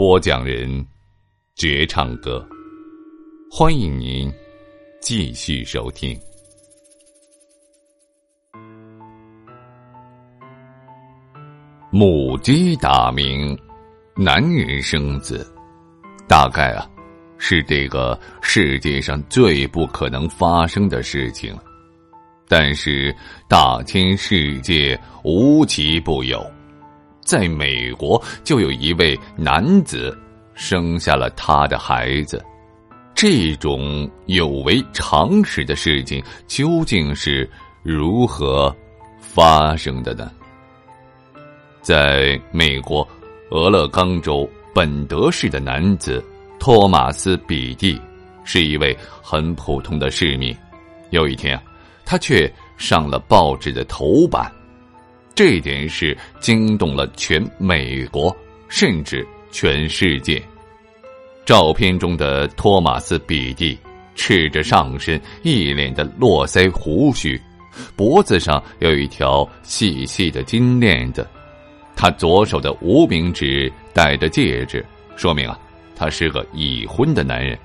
播讲人：绝唱歌，欢迎您继续收听。母鸡打鸣，男人生子，大概啊，是这个世界上最不可能发生的事情。但是大千世界无奇不有。在美国，就有一位男子生下了他的孩子。这种有违常识的事情究竟是如何发生的呢？在美国俄勒冈州本德市的男子托马斯·比蒂是一位很普通的市民。有一天啊，他却上了报纸的头版。这件事惊动了全美国，甚至全世界。照片中的托马斯·比蒂赤着上身，一脸的络腮胡须，脖子上有一条细细的金链子。他左手的无名指戴着戒指，说明啊，他是个已婚的男人。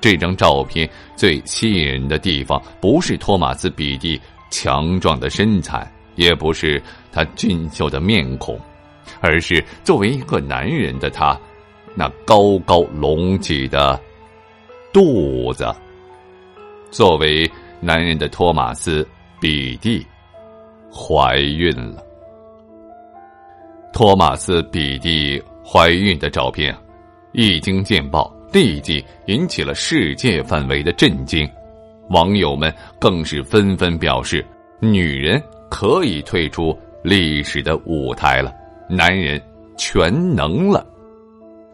这张照片最吸引人的地方，不是托马斯·比蒂强壮的身材。也不是他俊秀的面孔，而是作为一个男人的他，那高高隆起的肚子。作为男人的托马斯·比蒂怀孕了。托马斯·比蒂怀孕的照片一经见报，立即引起了世界范围的震惊，网友们更是纷纷表示：“女人。”可以退出历史的舞台了，男人全能了。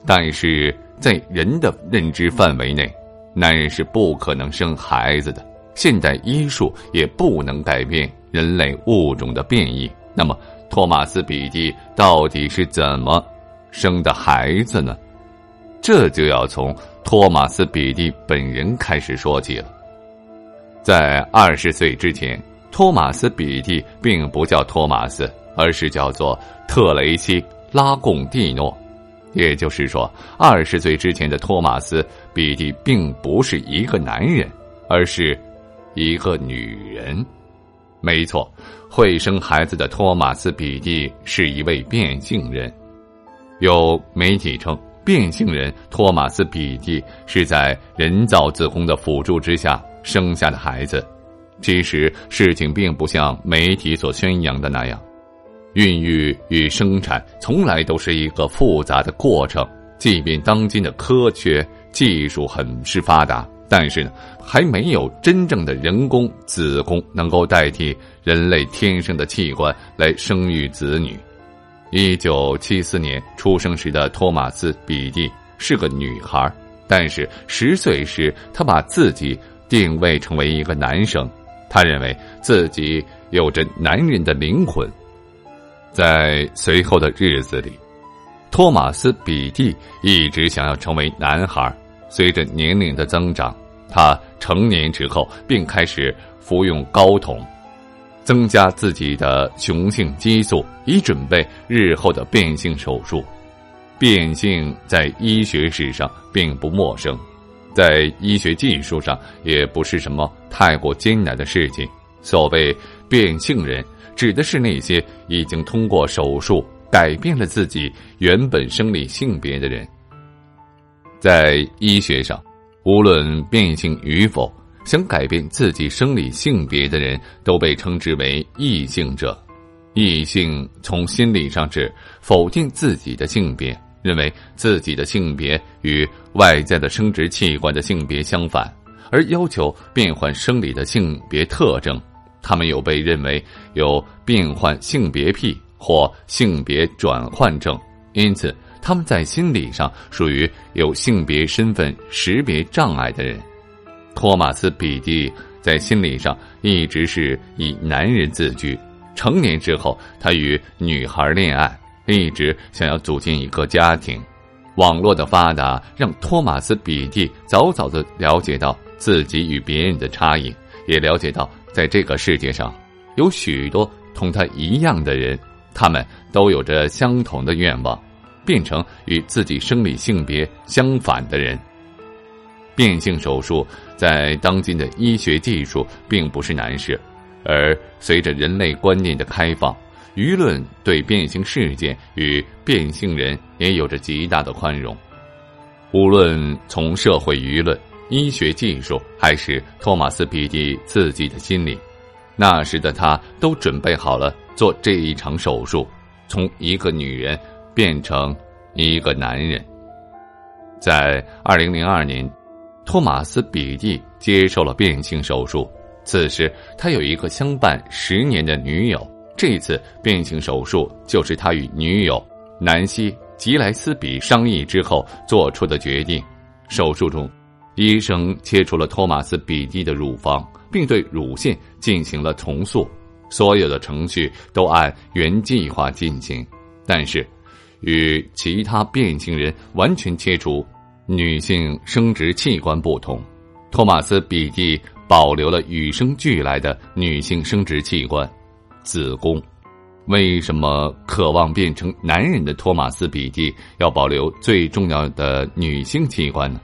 但是在人的认知范围内，男人是不可能生孩子的。现代医术也不能改变人类物种的变异。那么，托马斯·比蒂到底是怎么生的孩子呢？这就要从托马斯·比蒂本人开始说起了。在二十岁之前。托马斯·比蒂并不叫托马斯，而是叫做特雷西·拉贡蒂诺。也就是说，二十岁之前的托马斯·比蒂并不是一个男人，而是一个女人。没错，会生孩子的托马斯·比蒂是一位变性人。有媒体称，变性人托马斯·比蒂是在人造子宫的辅助之下生下的孩子。其实事情并不像媒体所宣扬的那样，孕育与生产从来都是一个复杂的过程。即便当今的科学技术很是发达，但是呢，还没有真正的人工子宫能够代替人类天生的器官来生育子女。一九七四年出生时的托马斯·比蒂是个女孩，但是十岁时他把自己定位成为一个男生。他认为自己有着男人的灵魂，在随后的日子里，托马斯·比蒂一直想要成为男孩。随着年龄的增长，他成年之后并开始服用睾酮，增加自己的雄性激素，以准备日后的变性手术。变性在医学史上并不陌生。在医学技术上也不是什么太过艰难的事情。所谓变性人，指的是那些已经通过手术改变了自己原本生理性别的人。在医学上，无论变性与否，想改变自己生理性别的人都被称之为异性者。异性从心理上指否定自己的性别，认为自己的性别与外在的生殖器官的性别相反，而要求变换生理的性别特征。他们有被认为有变换性别癖或性别转换症，因此他们在心理上属于有性别身份识别障碍的人。托马斯·比蒂在心理上一直是以男人自居。成年之后，他与女孩恋爱，一直想要组建一个家庭。网络的发达让托马斯·比蒂早早的了解到自己与别人的差异，也了解到。在这个世界上，有许多同他一样的人，他们都有着相同的愿望，变成与自己生理性别相反的人。变性手术在当今的医学技术并不是难事，而随着人类观念的开放，舆论对变性事件与变性人也有着极大的宽容。无论从社会舆论。医学技术还是托马斯·比蒂自己的心理，那时的他都准备好了做这一场手术，从一个女人变成一个男人。在二零零二年，托马斯·比蒂接受了变性手术。此时，他有一个相伴十年的女友。这次变性手术就是他与女友南希·吉莱斯比商议之后做出的决定。手术中。医生切除了托马斯·比蒂的乳房，并对乳腺进行了重塑，所有的程序都按原计划进行。但是，与其他变性人完全切除女性生殖器官不同，托马斯·比蒂保留了与生俱来的女性生殖器官——子宫。为什么渴望变成男人的托马斯·比蒂要保留最重要的女性器官呢？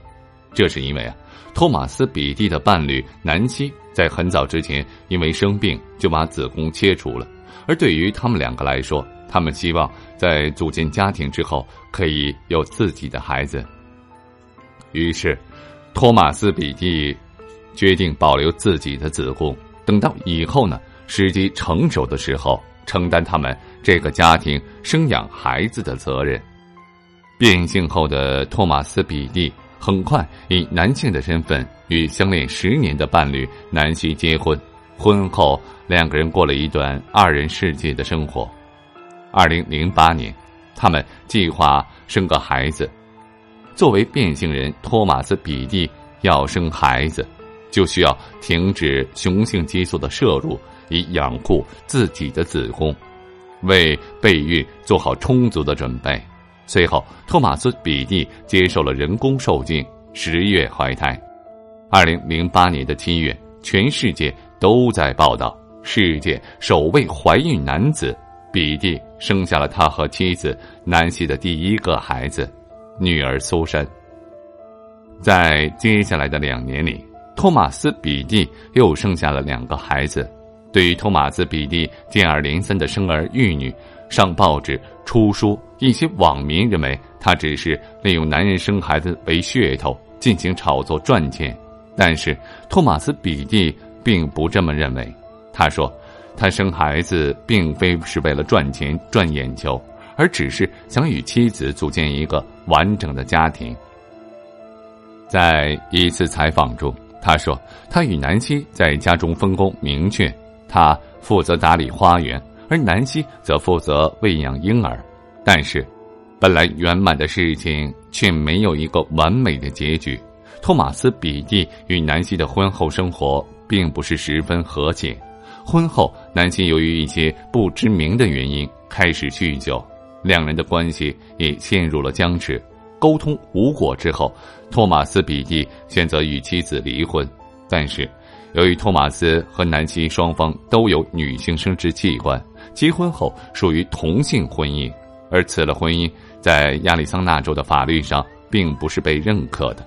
这是因为啊，托马斯·比蒂的伴侣南希在很早之前因为生病就把子宫切除了，而对于他们两个来说，他们希望在组建家庭之后可以有自己的孩子。于是，托马斯·比蒂决定保留自己的子宫，等到以后呢时机成熟的时候，承担他们这个家庭生养孩子的责任。变性后的托马斯·比蒂。很快以男性的身份与相恋十年的伴侣南希结婚，婚后两个人过了一段二人世界的生活。二零零八年，他们计划生个孩子。作为变性人，托马斯·比蒂要生孩子，就需要停止雄性激素的摄入，以养护自己的子宫，为备孕做好充足的准备。随后，托马斯·比蒂接受了人工受精，十月怀胎。二零零八年的七月，全世界都在报道世界首位怀孕男子比蒂生下了他和妻子南希的第一个孩子，女儿苏珊。在接下来的两年里，托马斯·比蒂又生下了两个孩子。对于托马斯·比蒂接二连三的生儿育女，上报纸、出书，一些网民认为他只是利用男人生孩子为噱头进行炒作赚钱，但是托马斯·比蒂并不这么认为。他说，他生孩子并非是为了赚钱赚眼球，而只是想与妻子组建一个完整的家庭。在一次采访中，他说，他与南希在家中分工明确，他负责打理花园。而南希则负责喂养婴儿，但是，本来圆满的事情却没有一个完美的结局。托马斯·比蒂与南希的婚后生活并不是十分和谐。婚后，南希由于一些不知名的原因开始酗酒，两人的关系也陷入了僵持。沟通无果之后，托马斯·比蒂选择与妻子离婚，但是，由于托马斯和南希双方都有女性生殖器官。结婚后属于同性婚姻，而此类婚姻在亚利桑那州的法律上并不是被认可的，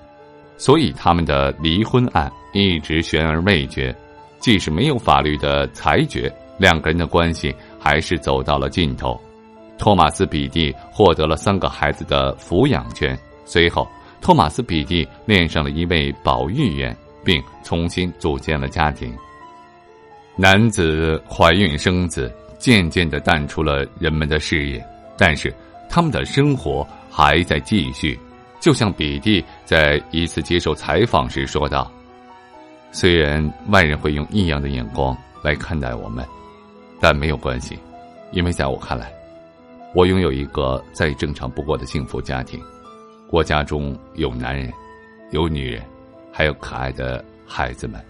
所以他们的离婚案一直悬而未决。即使没有法律的裁决，两个人的关系还是走到了尽头。托马斯·比蒂获得了三个孩子的抚养权。随后，托马斯·比蒂恋上了一位保育员，并重新组建了家庭。男子怀孕生子，渐渐的淡出了人们的视野，但是他们的生活还在继续。就像比蒂在一次接受采访时说道：“虽然外人会用异样的眼光来看待我们，但没有关系，因为在我看来，我拥有一个再正常不过的幸福家庭。我家中有男人，有女人，还有可爱的孩子们。”